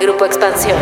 Grupo Expansión.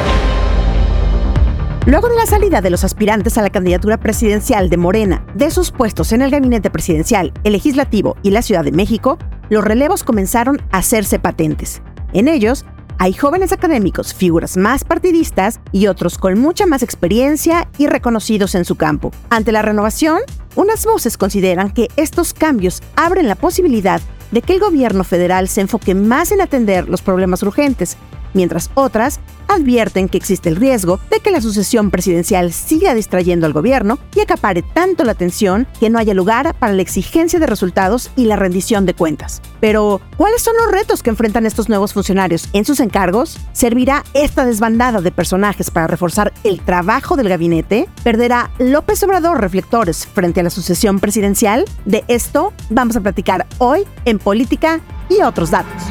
Luego de la salida de los aspirantes a la candidatura presidencial de Morena de sus puestos en el gabinete presidencial, el legislativo y la Ciudad de México, los relevos comenzaron a hacerse patentes. En ellos, hay jóvenes académicos, figuras más partidistas y otros con mucha más experiencia y reconocidos en su campo. Ante la renovación, unas voces consideran que estos cambios abren la posibilidad de que el gobierno federal se enfoque más en atender los problemas urgentes mientras otras advierten que existe el riesgo de que la sucesión presidencial siga distrayendo al gobierno y acapare tanto la atención que no haya lugar para la exigencia de resultados y la rendición de cuentas. Pero, ¿cuáles son los retos que enfrentan estos nuevos funcionarios en sus encargos? ¿Servirá esta desbandada de personajes para reforzar el trabajo del gabinete? ¿Perderá López Obrador reflectores frente a la sucesión presidencial? De esto vamos a platicar hoy en Política y otros datos.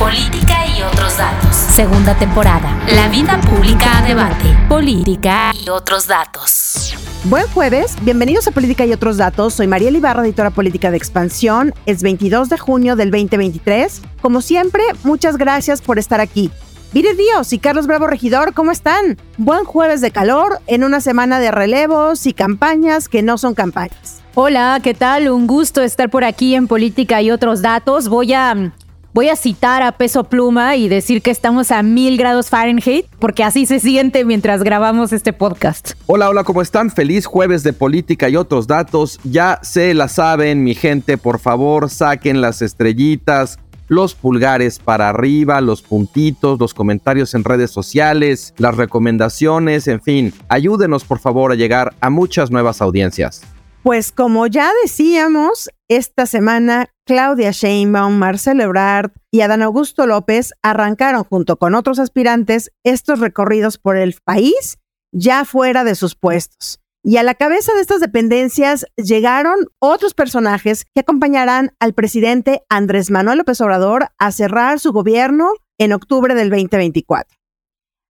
Política y otros datos. Segunda temporada. La vida pública a debate. Política y otros datos. Buen jueves, bienvenidos a Política y otros datos. Soy María Ibarra, editora política de Expansión. Es 22 de junio del 2023. Como siempre, muchas gracias por estar aquí. Vire Ríos y Carlos Bravo Regidor, ¿cómo están? Buen jueves de calor en una semana de relevos y campañas que no son campañas. Hola, ¿qué tal? Un gusto estar por aquí en Política y otros datos. Voy a Voy a citar a peso pluma y decir que estamos a mil grados Fahrenheit, porque así se siente mientras grabamos este podcast. Hola, hola, ¿cómo están? Feliz jueves de política y otros datos. Ya se la saben, mi gente, por favor, saquen las estrellitas, los pulgares para arriba, los puntitos, los comentarios en redes sociales, las recomendaciones, en fin, ayúdenos por favor a llegar a muchas nuevas audiencias. Pues como ya decíamos, esta semana Claudia Sheinbaum, Marcelo Ebrard y Adán Augusto López arrancaron junto con otros aspirantes estos recorridos por el país ya fuera de sus puestos. Y a la cabeza de estas dependencias llegaron otros personajes que acompañarán al presidente Andrés Manuel López Obrador a cerrar su gobierno en octubre del 2024.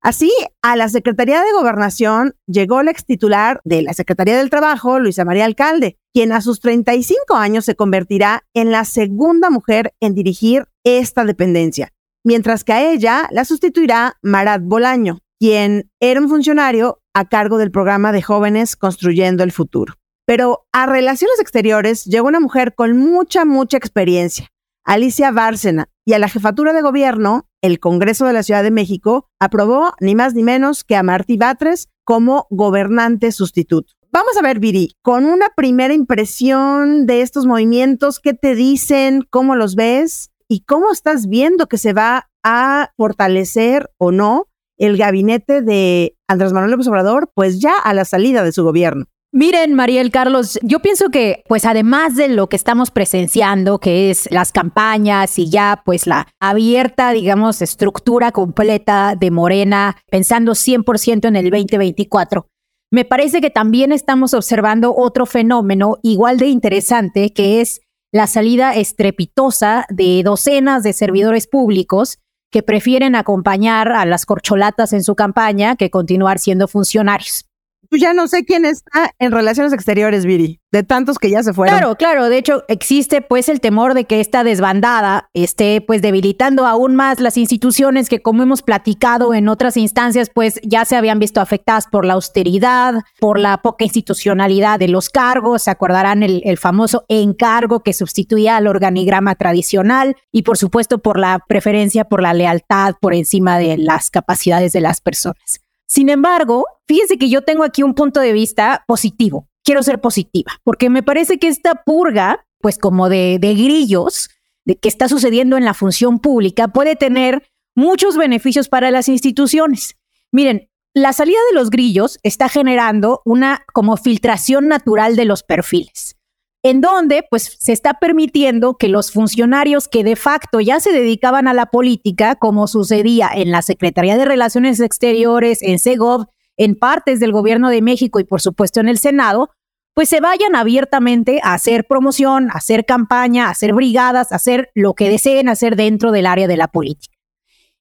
Así, a la Secretaría de Gobernación llegó la ex titular de la Secretaría del Trabajo, Luisa María Alcalde, quien a sus 35 años se convertirá en la segunda mujer en dirigir esta dependencia, mientras que a ella la sustituirá Marat Bolaño, quien era un funcionario a cargo del programa de jóvenes Construyendo el Futuro. Pero a Relaciones Exteriores llegó una mujer con mucha, mucha experiencia, Alicia Bárcena, y a la jefatura de gobierno, el Congreso de la Ciudad de México aprobó ni más ni menos que a Martí Batres como gobernante sustituto. Vamos a ver, Viri, con una primera impresión de estos movimientos, ¿qué te dicen? ¿Cómo los ves? ¿Y cómo estás viendo que se va a fortalecer o no el gabinete de Andrés Manuel López Obrador, pues ya a la salida de su gobierno? Miren, Mariel Carlos, yo pienso que, pues además de lo que estamos presenciando, que es las campañas y ya, pues la abierta, digamos, estructura completa de Morena, pensando 100% en el 2024, me parece que también estamos observando otro fenómeno igual de interesante, que es la salida estrepitosa de docenas de servidores públicos que prefieren acompañar a las corcholatas en su campaña que continuar siendo funcionarios. Yo ya no sé quién está en relaciones exteriores, Viri, de tantos que ya se fueron. Claro, claro. De hecho, existe pues el temor de que esta desbandada esté pues debilitando aún más las instituciones que, como hemos platicado en otras instancias, pues ya se habían visto afectadas por la austeridad, por la poca institucionalidad de los cargos. Se acordarán el, el famoso encargo que sustituía al organigrama tradicional y, por supuesto, por la preferencia por la lealtad por encima de las capacidades de las personas. Sin embargo, fíjense que yo tengo aquí un punto de vista positivo. Quiero ser positiva, porque me parece que esta purga, pues como de, de grillos, de que está sucediendo en la función pública, puede tener muchos beneficios para las instituciones. Miren, la salida de los grillos está generando una como filtración natural de los perfiles. En donde pues se está permitiendo que los funcionarios que de facto ya se dedicaban a la política, como sucedía en la Secretaría de Relaciones Exteriores, en SEGOV, en partes del gobierno de México y por supuesto en el Senado, pues se vayan abiertamente a hacer promoción, a hacer campaña, a hacer brigadas, a hacer lo que deseen hacer dentro del área de la política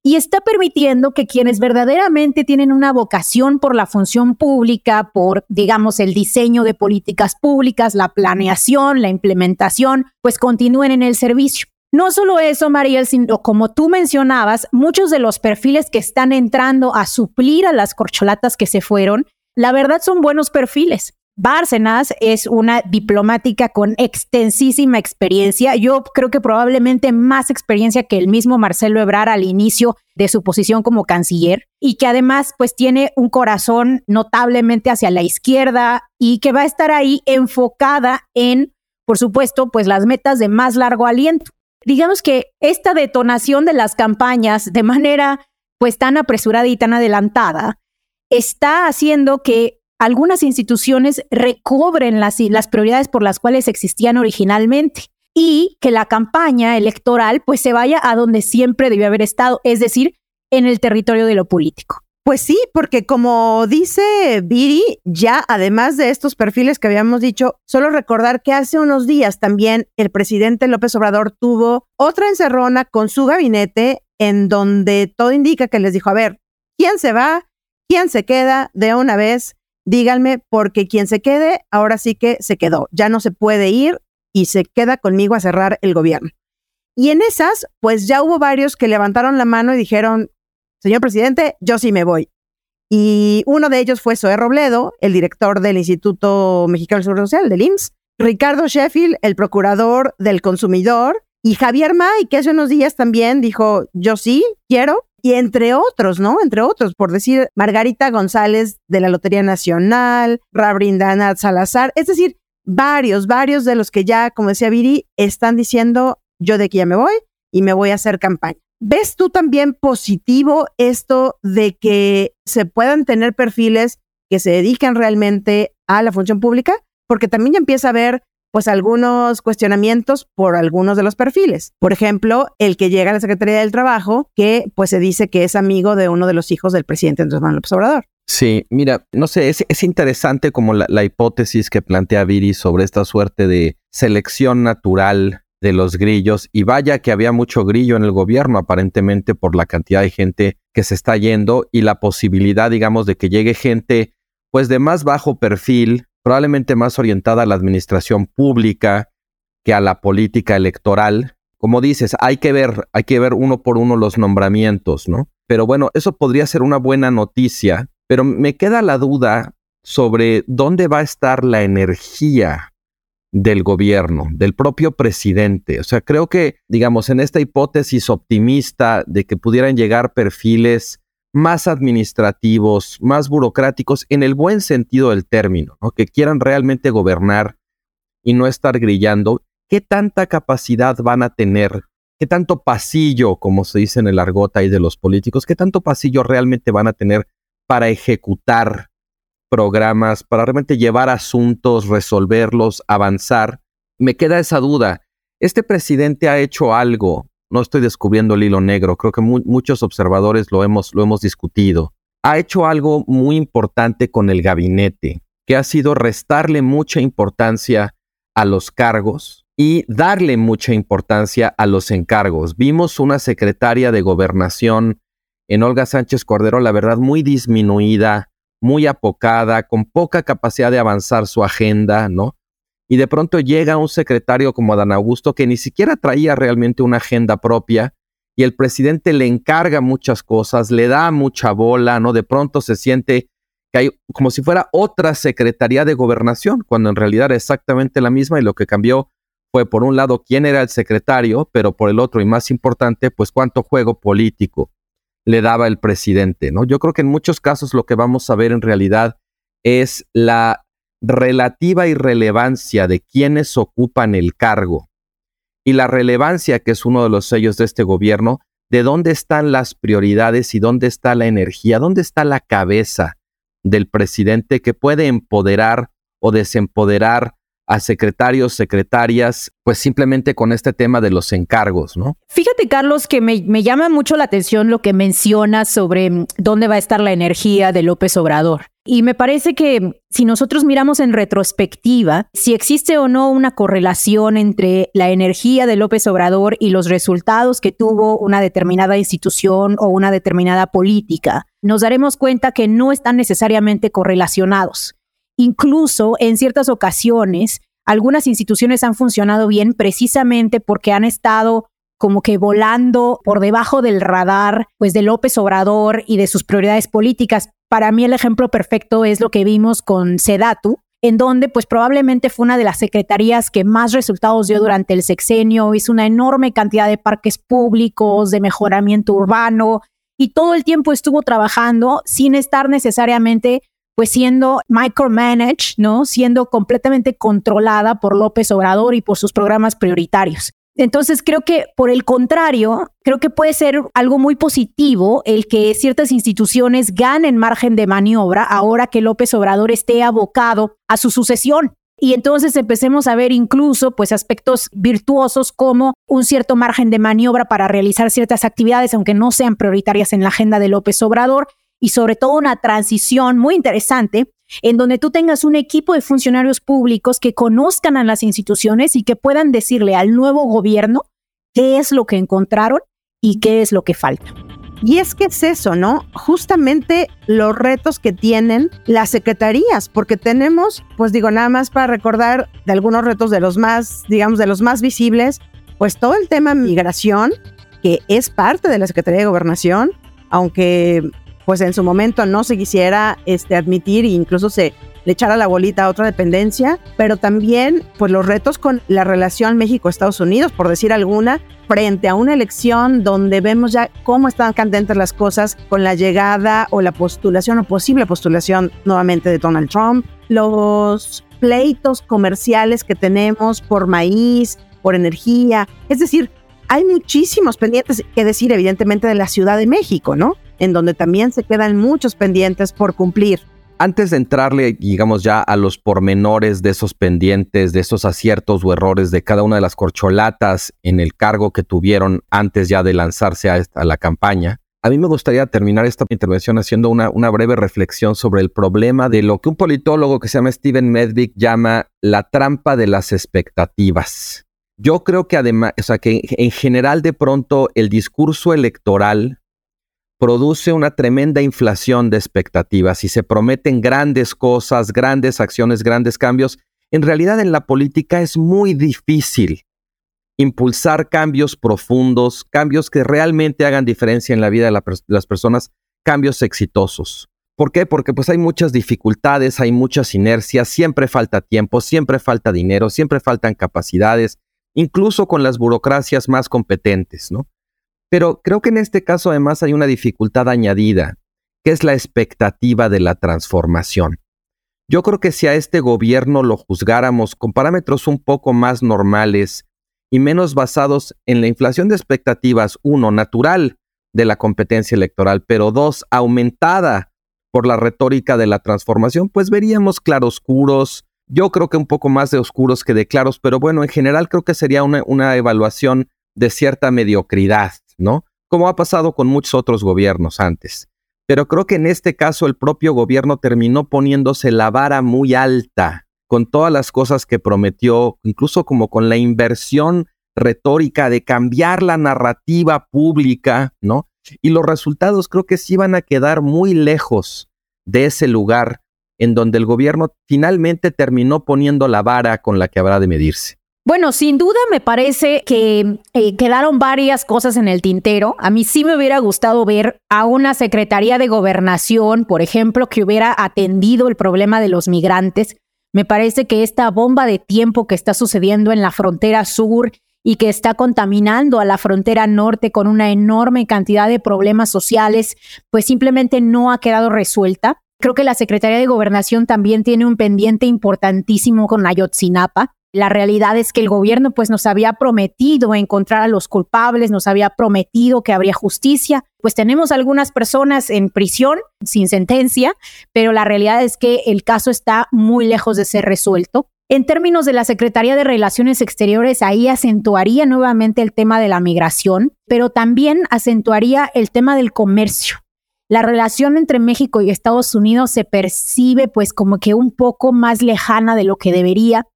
y está permitiendo que quienes verdaderamente tienen una vocación por la función pública, por, digamos, el diseño de políticas públicas, la planeación, la implementación, pues continúen en el servicio. No solo eso, Mariel, sino como tú mencionabas, muchos de los perfiles que están entrando a suplir a las corcholatas que se fueron, la verdad son buenos perfiles. Bárcenas es una diplomática con extensísima experiencia. Yo creo que probablemente más experiencia que el mismo Marcelo Ebrard al inicio de su posición como canciller y que además pues tiene un corazón notablemente hacia la izquierda y que va a estar ahí enfocada en, por supuesto, pues las metas de más largo aliento. Digamos que esta detonación de las campañas de manera pues tan apresurada y tan adelantada está haciendo que algunas instituciones recobren las, las prioridades por las cuales existían originalmente y que la campaña electoral pues se vaya a donde siempre debió haber estado, es decir, en el territorio de lo político. Pues sí, porque como dice Viri, ya además de estos perfiles que habíamos dicho, solo recordar que hace unos días también el presidente López Obrador tuvo otra encerrona con su gabinete en donde todo indica que les dijo, a ver, ¿quién se va? ¿Quién se queda de una vez? Díganme, porque quien se quede, ahora sí que se quedó, ya no se puede ir y se queda conmigo a cerrar el gobierno. Y en esas, pues ya hubo varios que levantaron la mano y dijeron, señor presidente, yo sí me voy. Y uno de ellos fue Zoé Robledo, el director del Instituto Mexicano del Seguro Social, del IMSS, Ricardo Sheffield, el procurador del consumidor, y Javier May, que hace unos días también dijo, yo sí quiero, y entre otros, ¿no? Entre otros, por decir, Margarita González de la Lotería Nacional, Rabrindanat Salazar, es decir, varios, varios de los que ya, como decía Viri, están diciendo, yo de aquí ya me voy y me voy a hacer campaña. ¿Ves tú también positivo esto de que se puedan tener perfiles que se dediquen realmente a la función pública? Porque también ya empieza a ver pues algunos cuestionamientos por algunos de los perfiles. Por ejemplo, el que llega a la Secretaría del Trabajo, que pues se dice que es amigo de uno de los hijos del presidente Andrés Manuel López Obrador. Sí, mira, no sé, es, interesante como la, la, hipótesis que plantea Viri sobre esta suerte de selección natural de los grillos y vaya que había mucho grillo en el gobierno aparentemente por la cantidad de gente que se está yendo y la posibilidad, digamos, de que llegue gente pues de más bajo perfil, probablemente más orientada a la administración pública que a la política electoral. Como dices, hay que ver, hay que ver uno por uno los nombramientos, ¿no? Pero bueno, eso podría ser una buena noticia, pero me queda la duda sobre dónde va a estar la energía del gobierno, del propio presidente. O sea, creo que, digamos, en esta hipótesis optimista de que pudieran llegar perfiles más administrativos, más burocráticos, en el buen sentido del término, que quieran realmente gobernar y no estar grillando, ¿qué tanta capacidad van a tener? ¿Qué tanto pasillo, como se dice en el argot ahí de los políticos, qué tanto pasillo realmente van a tener para ejecutar programas, para realmente llevar asuntos, resolverlos, avanzar? Me queda esa duda. ¿Este presidente ha hecho algo no estoy descubriendo el hilo negro, creo que muchos observadores lo hemos, lo hemos discutido. Ha hecho algo muy importante con el gabinete, que ha sido restarle mucha importancia a los cargos y darle mucha importancia a los encargos. Vimos una secretaria de gobernación en Olga Sánchez Cordero, la verdad, muy disminuida, muy apocada, con poca capacidad de avanzar su agenda, ¿no? Y de pronto llega un secretario como Adán Augusto que ni siquiera traía realmente una agenda propia y el presidente le encarga muchas cosas, le da mucha bola, ¿no? De pronto se siente que hay como si fuera otra secretaría de gobernación, cuando en realidad era exactamente la misma y lo que cambió fue por un lado quién era el secretario, pero por el otro y más importante, pues cuánto juego político le daba el presidente, ¿no? Yo creo que en muchos casos lo que vamos a ver en realidad es la relativa irrelevancia de quienes ocupan el cargo y la relevancia que es uno de los sellos de este gobierno, de dónde están las prioridades y dónde está la energía, dónde está la cabeza del presidente que puede empoderar o desempoderar a secretarios, secretarias, pues simplemente con este tema de los encargos, ¿no? Fíjate, Carlos, que me, me, llama mucho la atención lo que mencionas sobre mm, dónde va a estar la energía de López Obrador. Y me parece que si nosotros miramos en retrospectiva, si existe o no una correlación entre la energía de López Obrador y los resultados que tuvo una determinada institución o una determinada política, nos daremos cuenta que no están necesariamente correlacionados. Incluso en ciertas ocasiones, algunas instituciones han funcionado bien precisamente porque han estado como que volando por debajo del radar, pues de López Obrador y de sus prioridades políticas. Para mí el ejemplo perfecto es lo que vimos con Sedatu, en donde pues probablemente fue una de las secretarías que más resultados dio durante el sexenio, hizo una enorme cantidad de parques públicos, de mejoramiento urbano y todo el tiempo estuvo trabajando sin estar necesariamente pues siendo micromanaged, ¿no? Siendo completamente controlada por López Obrador y por sus programas prioritarios. Entonces creo que por el contrario, creo que puede ser algo muy positivo el que ciertas instituciones ganen margen de maniobra ahora que López Obrador esté abocado a su sucesión. Y entonces empecemos a ver incluso pues aspectos virtuosos como un cierto margen de maniobra para realizar ciertas actividades aunque no sean prioritarias en la agenda de López Obrador y sobre todo una transición muy interesante en donde tú tengas un equipo de funcionarios públicos que conozcan a las instituciones y que puedan decirle al nuevo gobierno qué es lo que encontraron y qué es lo que falta. Y es que es eso, ¿no? Justamente los retos que tienen las secretarías, porque tenemos, pues digo, nada más para recordar de algunos retos de los más, digamos, de los más visibles, pues todo el tema migración, que es parte de la Secretaría de Gobernación, aunque pues en su momento no se quisiera este, admitir e incluso se le echara la bolita a otra dependencia, pero también pues los retos con la relación México-Estados Unidos, por decir alguna, frente a una elección donde vemos ya cómo están candentes las cosas con la llegada o la postulación o posible postulación nuevamente de Donald Trump, los pleitos comerciales que tenemos por maíz, por energía, es decir, hay muchísimos pendientes que decir evidentemente de la Ciudad de México, ¿no? En donde también se quedan muchos pendientes por cumplir. Antes de entrarle, digamos ya a los pormenores de esos pendientes, de esos aciertos o errores de cada una de las corcholatas en el cargo que tuvieron antes ya de lanzarse a, la campaña, a mí me gustaría terminar esta intervención haciendo una, una, breve reflexión sobre el problema de lo que un politólogo que se llama Steven Medvick llama la trampa de las expectativas. Yo creo que además, o sea, que en general de pronto el discurso electoral produce una tremenda inflación de expectativas y se prometen grandes cosas, grandes acciones, grandes cambios. En realidad en la política es muy difícil impulsar cambios profundos, cambios que realmente hagan diferencia en la vida de, las personas, cambios exitosos. ¿Por qué? Porque pues hay muchas dificultades, hay muchas inercias, siempre falta tiempo, siempre falta dinero, siempre faltan capacidades, incluso con las burocracias más competentes, ¿no? Pero creo que en este caso además hay una dificultad añadida, que es la expectativa de la transformación. Yo creo que si a este gobierno lo juzgáramos con parámetros un poco más normales y menos basados en la inflación de expectativas, uno, natural de la competencia electoral, pero dos, aumentada por la retórica de la transformación, pues veríamos claroscuros, yo creo que un poco más de oscuros que de claros, pero bueno, en general creo que sería una, evaluación de cierta mediocridad, ¿no? Como ha pasado con muchos otros gobiernos antes. Pero creo que en este caso el propio gobierno terminó poniéndose la vara muy alta con todas las cosas que prometió, incluso como con la inversión retórica de cambiar la narrativa pública, ¿no? Y los resultados creo que sí van a quedar muy lejos de ese lugar en donde el gobierno finalmente terminó poniendo la vara con la que habrá de medirse. Bueno, sin duda me parece que eh, quedaron varias cosas en el tintero. A mí sí me hubiera gustado ver a una Secretaría de Gobernación, por ejemplo, que hubiera atendido el problema de los migrantes. Me parece que esta bomba de tiempo que está sucediendo en la frontera sur y que está contaminando a la frontera norte con una enorme cantidad de problemas sociales, pues simplemente no ha quedado resuelta. Creo que la Secretaría de Gobernación también tiene un pendiente importantísimo con Ayotzinapa. La realidad es que el gobierno pues nos había prometido encontrar a los culpables, nos había prometido que habría justicia. Pues tenemos algunas personas en prisión sin sentencia, pero la realidad es que el caso está muy lejos de ser resuelto. En términos de la Secretaría de Relaciones Exteriores, ahí acentuaría nuevamente el tema de la migración, pero también acentuaría el tema del comercio. La relación entre México y Estados Unidos se percibe pues como que un poco más lejana de lo que debería.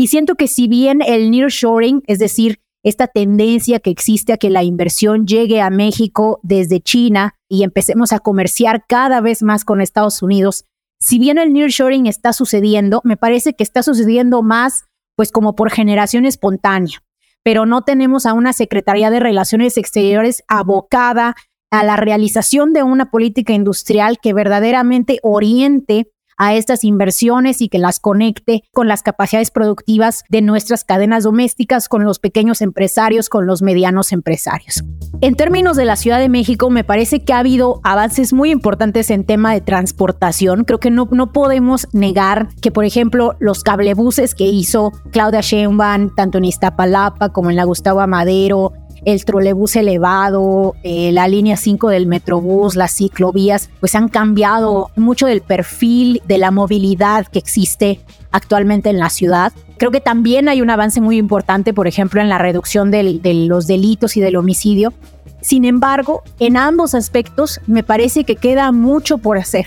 Y siento que si bien el nearshoring, es decir, esta tendencia que existe a que la inversión llegue a México desde China y empecemos a comerciar cada vez más con Estados Unidos, si bien el nearshoring está sucediendo, me parece que está sucediendo más pues como por generación espontánea, pero no tenemos a una Secretaría de Relaciones Exteriores abocada a la realización de una política industrial que verdaderamente oriente a estas inversiones y que las conecte con las capacidades productivas de nuestras cadenas domésticas, con los pequeños empresarios, con los medianos empresarios. En términos de la Ciudad de México, me parece que ha habido avances muy importantes en tema de transportación. Creo que no, no podemos negar que, por ejemplo, los cablebuses que hizo Claudia Sheinbaum, tanto en Iztapalapa como en la Gustavo Amadero, el trolebús elevado, eh, la línea 5 del Metrobús, las ciclovías, pues han cambiado mucho del perfil de la movilidad que existe actualmente en la ciudad. Creo que también hay un avance muy importante, por ejemplo, en la reducción de los delitos y del homicidio. Sin embargo, en ambos aspectos me parece que queda mucho por hacer.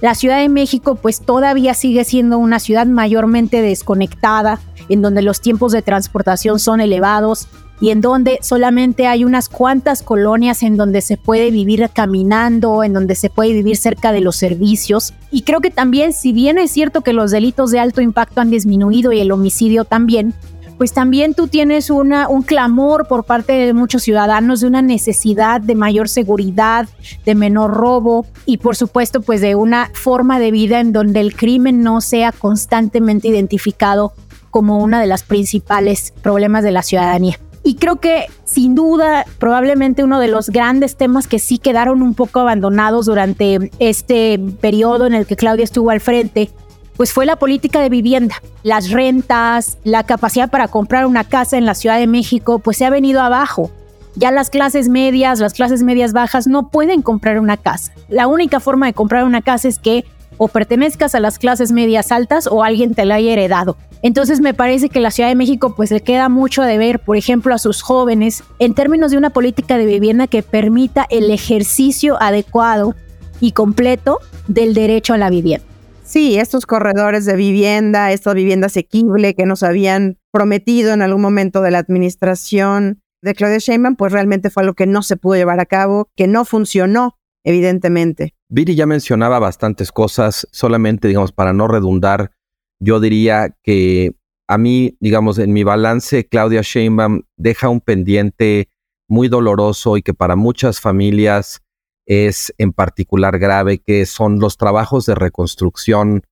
La Ciudad de México pues todavía sigue siendo una ciudad mayormente desconectada, en donde los tiempos de transportación son elevados, y en donde solamente hay unas cuantas colonias en donde se puede vivir caminando, en donde se puede vivir cerca de los servicios. Y creo que también, si bien es cierto que los delitos de alto impacto han disminuido y el homicidio también, pues también tú tienes una, un clamor por parte de muchos ciudadanos de una necesidad de mayor seguridad, de menor robo y por supuesto pues de una forma de vida en donde el crimen no sea constantemente identificado como una de las principales problemas de la ciudadanía. Y creo que sin duda, probablemente uno de los grandes temas que sí quedaron un poco abandonados durante este periodo en el que Claudia estuvo al frente, pues fue la política de vivienda. Las rentas, la capacidad para comprar una casa en la Ciudad de México, pues se ha venido abajo. Ya las clases medias, las clases medias bajas no pueden comprar una casa. La única forma de comprar una casa es que o pertenezcas a las clases medias altas o alguien te la haya heredado. Entonces me parece que la Ciudad de México pues le queda mucho de ver, por ejemplo, a sus jóvenes en términos de una política de vivienda que permita el ejercicio adecuado y completo del derecho a la vivienda. Sí, estos corredores de vivienda, esta vivienda asequible que nos habían prometido en algún momento de la administración de Claudia Sheinbaum, pues realmente fue algo que no se pudo llevar a cabo, que no funcionó, evidentemente. Viri ya mencionaba bastantes cosas, solamente, digamos, para no redundar, yo diría que a mí, digamos, en mi balance, Claudia Sheinbaum deja un pendiente muy doloroso y que para muchas familias es en particular grave, que son los trabajos de reconstrucción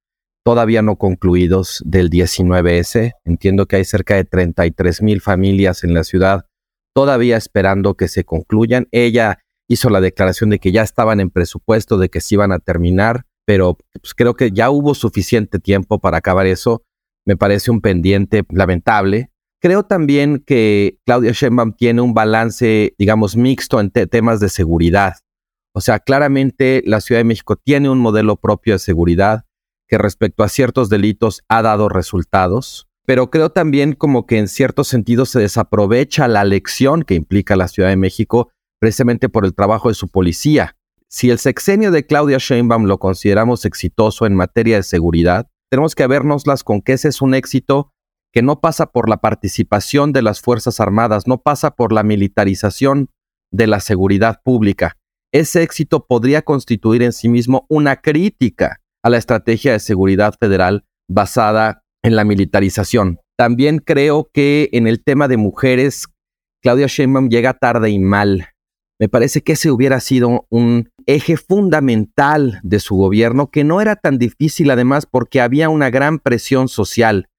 todavía no concluidos del 19S. Entiendo que hay cerca de 33 mil familias en la ciudad todavía esperando que se concluyan. Ella hizo la declaración de que ya estaban en presupuesto, de que se iban a terminar, pero pues, creo que ya hubo suficiente tiempo para acabar eso. Me parece un pendiente lamentable. Creo también que Claudia Sheinbaum tiene un balance, digamos, mixto en temas de seguridad. O sea, claramente la Ciudad de México tiene un modelo propio de seguridad que respecto a ciertos delitos ha dado resultados, pero creo también como que en cierto sentido se desaprovecha la lección que implica la Ciudad de México precisamente por el trabajo de su policía. Si el sexenio de Claudia Sheinbaum lo consideramos exitoso en materia de seguridad, tenemos que vernoslas con que ese es un éxito que no pasa por la participación de las Fuerzas Armadas, no pasa por la militarización de la seguridad pública. Ese éxito podría constituir en sí mismo una crítica a la estrategia de seguridad federal basada en la militarización. También creo que en el tema de mujeres, Claudia Sheinbaum llega tarde y mal. Me parece que ese hubiera sido un eje fundamental de su gobierno, que no era tan difícil además porque había una gran presión social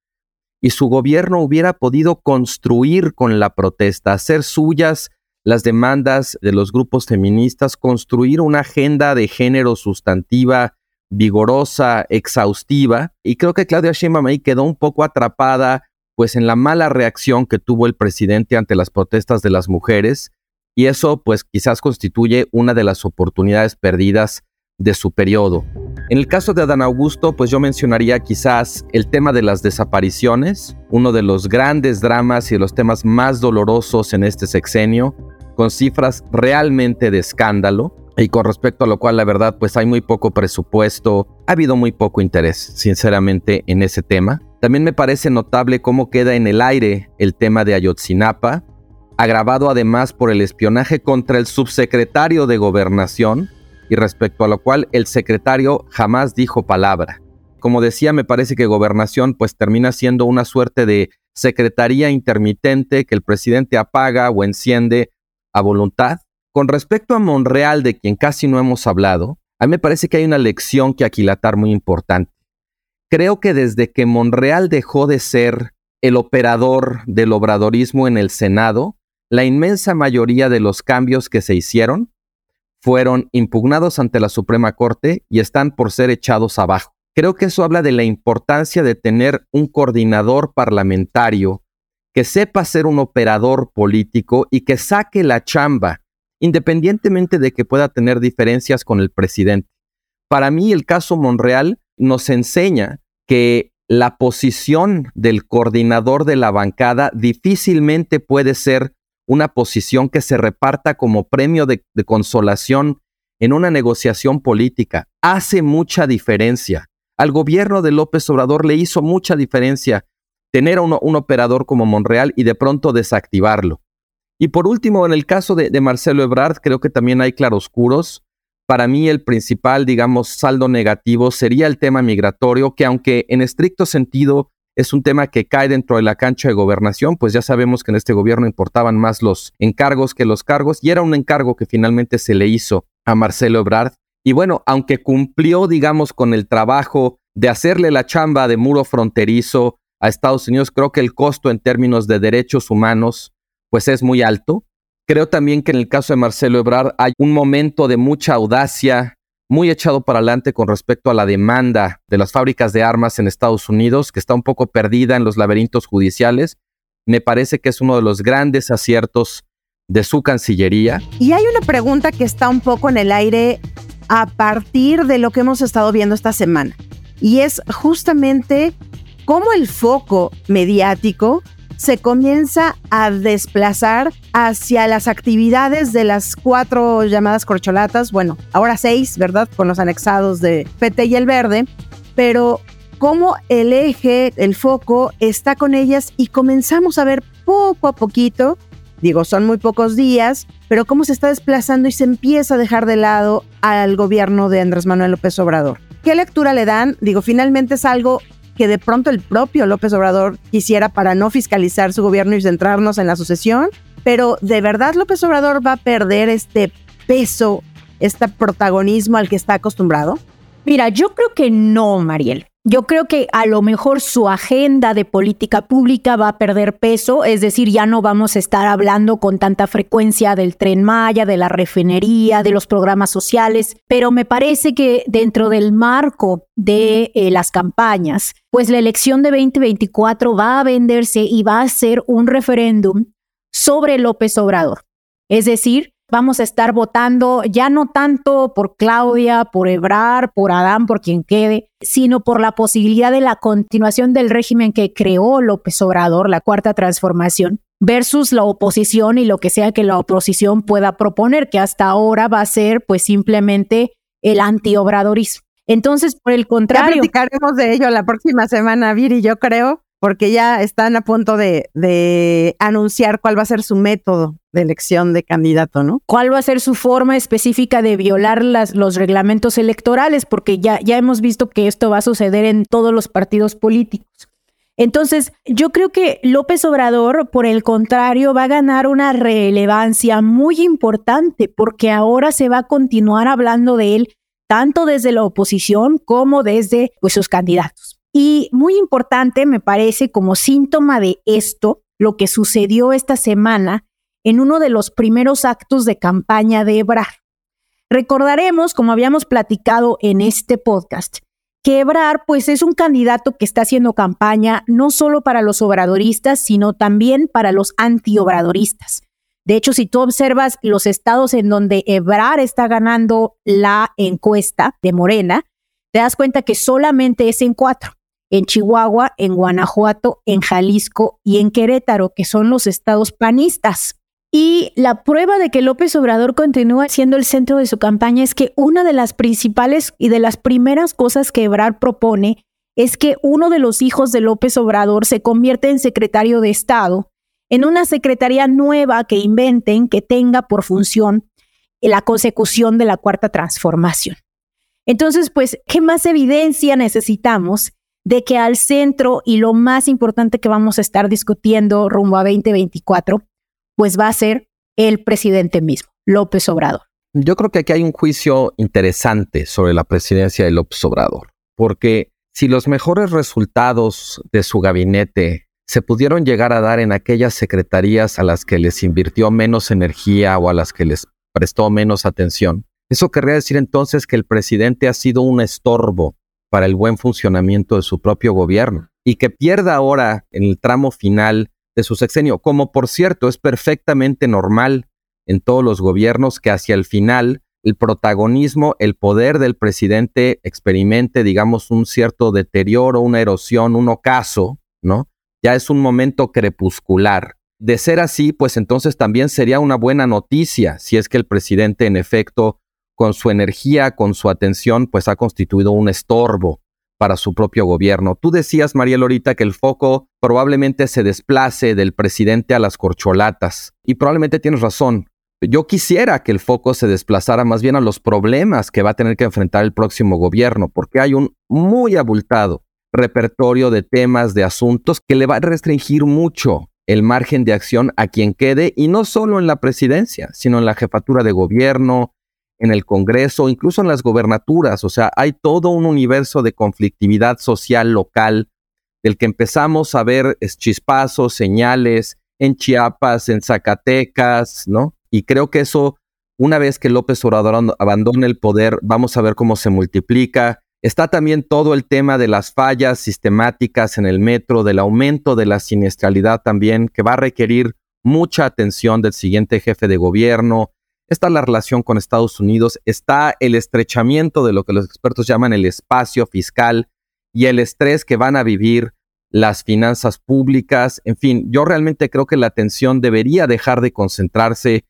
y su gobierno hubiera podido construir con la protesta, hacer suyas las demandas de los grupos feministas, construir una agenda de género sustantiva, vigorosa, exhaustiva. Y creo que Claudia Sheinbaum ahí quedó un poco atrapada pues en la mala reacción que tuvo el presidente ante las protestas de las mujeres y eso pues quizás constituye una de las oportunidades perdidas de su periodo. En el caso de Adán Augusto, pues yo mencionaría quizás el tema de las desapariciones, uno de los grandes dramas y de los temas más dolorosos en este sexenio, con cifras realmente de escándalo y con respecto a lo cual la verdad pues hay muy poco presupuesto, ha habido muy poco interés sinceramente en ese tema. También me parece notable cómo queda en el aire el tema de Ayotzinapa, agravado además por el espionaje contra el subsecretario de gobernación, y respecto a lo cual el secretario jamás dijo palabra. Como decía, me parece que gobernación pues termina siendo una suerte de secretaría intermitente que el presidente apaga o enciende a voluntad. Con respecto a Monreal, de quien casi no hemos hablado, a mí me parece que hay una lección que aquilatar muy importante. Creo que desde que Monreal dejó de ser el operador del obradorismo en el Senado, la inmensa mayoría de los cambios que se hicieron fueron impugnados ante la Suprema Corte y están por ser echados abajo. Creo que eso habla de la importancia de tener un coordinador parlamentario que sepa ser un operador político y que saque la chamba, independientemente de que pueda tener diferencias con el presidente. Para mí el caso Monreal nos enseña que la posición del coordinador de la bancada difícilmente puede ser una posición que se reparta como premio de, consolación en una negociación política. Hace mucha diferencia. Al gobierno de López Obrador le hizo mucha diferencia tener a un operador como Monreal y de pronto desactivarlo. Y por último, en el caso de, de Marcelo Ebrard, creo que también hay claroscuros. Para mí el principal, digamos, saldo negativo sería el tema migratorio, que aunque en estricto sentido es un tema que cae dentro de la cancha de gobernación, pues ya sabemos que en este gobierno importaban más los encargos que los cargos y era un encargo que finalmente se le hizo a Marcelo Ebrard. Y bueno, aunque cumplió, digamos, con el trabajo de hacerle la chamba de muro fronterizo a Estados Unidos, creo que el costo en términos de derechos humanos, pues es muy alto. Creo también que en el caso de Marcelo Ebrard hay un momento de mucha audacia, muy echado para adelante con respecto a la demanda de las fábricas de armas en Estados Unidos, que está un poco perdida en los laberintos judiciales. Me parece que es uno de los grandes aciertos de su Cancillería. Y hay una pregunta que está un poco en el aire a partir de lo que hemos estado viendo esta semana. Y es justamente cómo el foco mediático se comienza a desplazar hacia las actividades de las cuatro llamadas corcholatas, bueno, ahora seis, ¿verdad? Con los anexados de PT y el verde, pero cómo el eje, el foco está con ellas y comenzamos a ver poco a poquito, digo, son muy pocos días, pero cómo se está desplazando y se empieza a dejar de lado al gobierno de Andrés Manuel López Obrador. ¿Qué lectura le dan? Digo, finalmente es algo que de pronto el propio López Obrador quisiera para no fiscalizar su gobierno y centrarnos en la sucesión, pero ¿de verdad López Obrador va a perder este peso, este protagonismo al que está acostumbrado? Mira, yo creo que no, Mariel. Yo creo que a lo mejor su agenda de política pública va a perder peso, es decir, ya no vamos a estar hablando con tanta frecuencia del tren Maya, de la refinería, de los programas sociales, pero me parece que dentro del marco de eh, las campañas, pues la elección de 2024 va a venderse y va a ser un referéndum sobre López Obrador. Es decir, vamos a estar votando ya no tanto por Claudia, por Ebrar, por Adán, por quien quede, sino por la posibilidad de la continuación del régimen que creó López Obrador, la cuarta transformación, versus la oposición y lo que sea que la oposición pueda proponer, que hasta ahora va a ser pues simplemente el antiobradorismo. Entonces, por el contrario. Ya platicaremos de ello la próxima semana, Viri, yo creo, porque ya están a punto de, anunciar cuál va a ser su método de elección de candidato, ¿no? ¿Cuál va a ser su forma específica de violar las, los reglamentos electorales? Porque ya, ya hemos visto que esto va a suceder en todos los partidos políticos. Entonces, yo creo que López Obrador, por el contrario, va a ganar una relevancia muy importante porque ahora se va a continuar hablando de él tanto desde la oposición como desde pues, sus candidatos. Y muy importante, me parece, como síntoma de esto, lo que sucedió esta semana en uno de los primeros actos de campaña de Ebrar. Recordaremos, como habíamos platicado en este podcast, que Ebrar pues es un candidato que está haciendo campaña no solo para los obradoristas, sino también para los antiobradoristas. De hecho, si tú observas los estados en donde Ebrar está ganando la encuesta de Morena, te das cuenta que solamente es en cuatro, en Chihuahua, en Guanajuato, en Jalisco y en Querétaro, que son los estados panistas. Y la prueba de que López Obrador continúa siendo el centro de su campaña es que una de las principales y de las primeras cosas que Ebrard propone es que uno de los hijos de López Obrador se convierte en secretario de Estado en una secretaría nueva que inventen que tenga por función la consecución de la cuarta transformación. Entonces, pues, ¿qué más evidencia necesitamos de que al centro y lo más importante que vamos a estar discutiendo rumbo a 2024, pues va a ser el presidente mismo, López Obrador? Yo creo que aquí hay un juicio interesante sobre la presidencia de López Obrador, porque si los mejores resultados de su gabinete se pudieron llegar a dar en aquellas secretarías a las que les invirtió menos energía o a las que les prestó menos atención, eso querría decir entonces que el presidente ha sido un estorbo para el buen funcionamiento de su propio gobierno y que pierda ahora en el tramo final de su sexenio, como por cierto es perfectamente normal en todos los gobiernos que hacia el final el protagonismo, el poder del presidente experimente, digamos, un cierto deterioro, una erosión, un ocaso, ¿no? Ya es un momento crepuscular. De ser así, pues entonces también sería una buena noticia si es que el presidente en efecto con su energía, con su atención, pues ha constituido un estorbo para su propio gobierno. Tú decías, María Lorita, que el foco probablemente se desplace del presidente a las corcholatas. Y probablemente tienes razón. Yo quisiera que el foco se desplazara más bien a los problemas que va a tener que enfrentar el próximo gobierno, porque hay un muy abultado repertorio de temas, de asuntos que le va a restringir mucho el margen de acción a quien quede, y no solo en la presidencia, sino en la jefatura de gobierno, en el Congreso, incluso en las gobernaturas. O sea, hay todo un universo de conflictividad social local del que empezamos a ver chispazos, señales en Chiapas, en Zacatecas, ¿no? Y creo que eso, una vez que López Obrador abandone el poder, vamos a ver cómo se multiplica. Está también todo el tema de las fallas sistemáticas en el metro, del aumento de la siniestralidad también, que va a requerir mucha atención del siguiente jefe de gobierno está la relación con Estados Unidos, está el estrechamiento de lo que los expertos llaman el espacio fiscal y el estrés que van a vivir las finanzas públicas. En fin, yo realmente creo que la atención debería dejar de concentrarse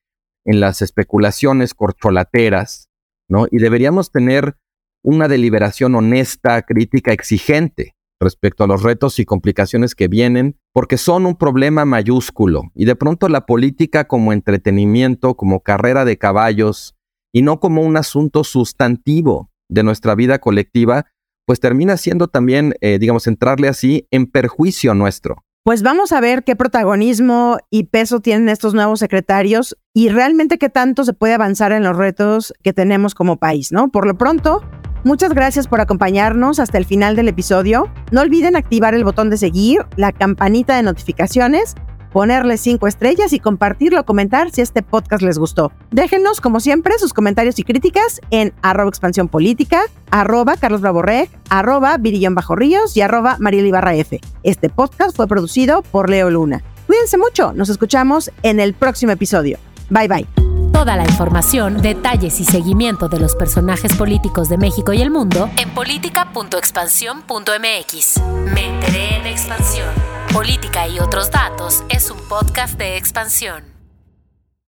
en las especulaciones corcholateras, ¿no? Y deberíamos tener una deliberación honesta, crítica, exigente respecto a los retos y complicaciones que vienen, porque son un problema mayúsculo. Y de pronto la política como entretenimiento, como carrera de caballos, y no como un asunto sustantivo de nuestra vida colectiva, pues termina siendo también, eh, digamos, entrarle así en perjuicio nuestro. Pues vamos a ver qué protagonismo y peso tienen estos nuevos secretarios y realmente qué tanto se puede avanzar en los retos que tenemos como país, ¿no? Por lo pronto, Muchas gracias por acompañarnos hasta el final del episodio. No olviden activar el botón de seguir, la campanita de notificaciones, ponerle cinco estrellas y compartirlo o comentar si este podcast les gustó. Déjenos, como siempre, sus comentarios y críticas en arroba expansión política, arroba Carlos arroba Virillón Bajo Ríos y arroba Mariela F. Este podcast fue producido por Leo Luna. Cuídense mucho, nos escuchamos en el próximo episodio. Bye bye. Toda la información, detalles y seguimiento de los personajes políticos de México y el mundo en política.expansión.mx. Me enteré en expansión. Política y otros datos es un podcast de expansión.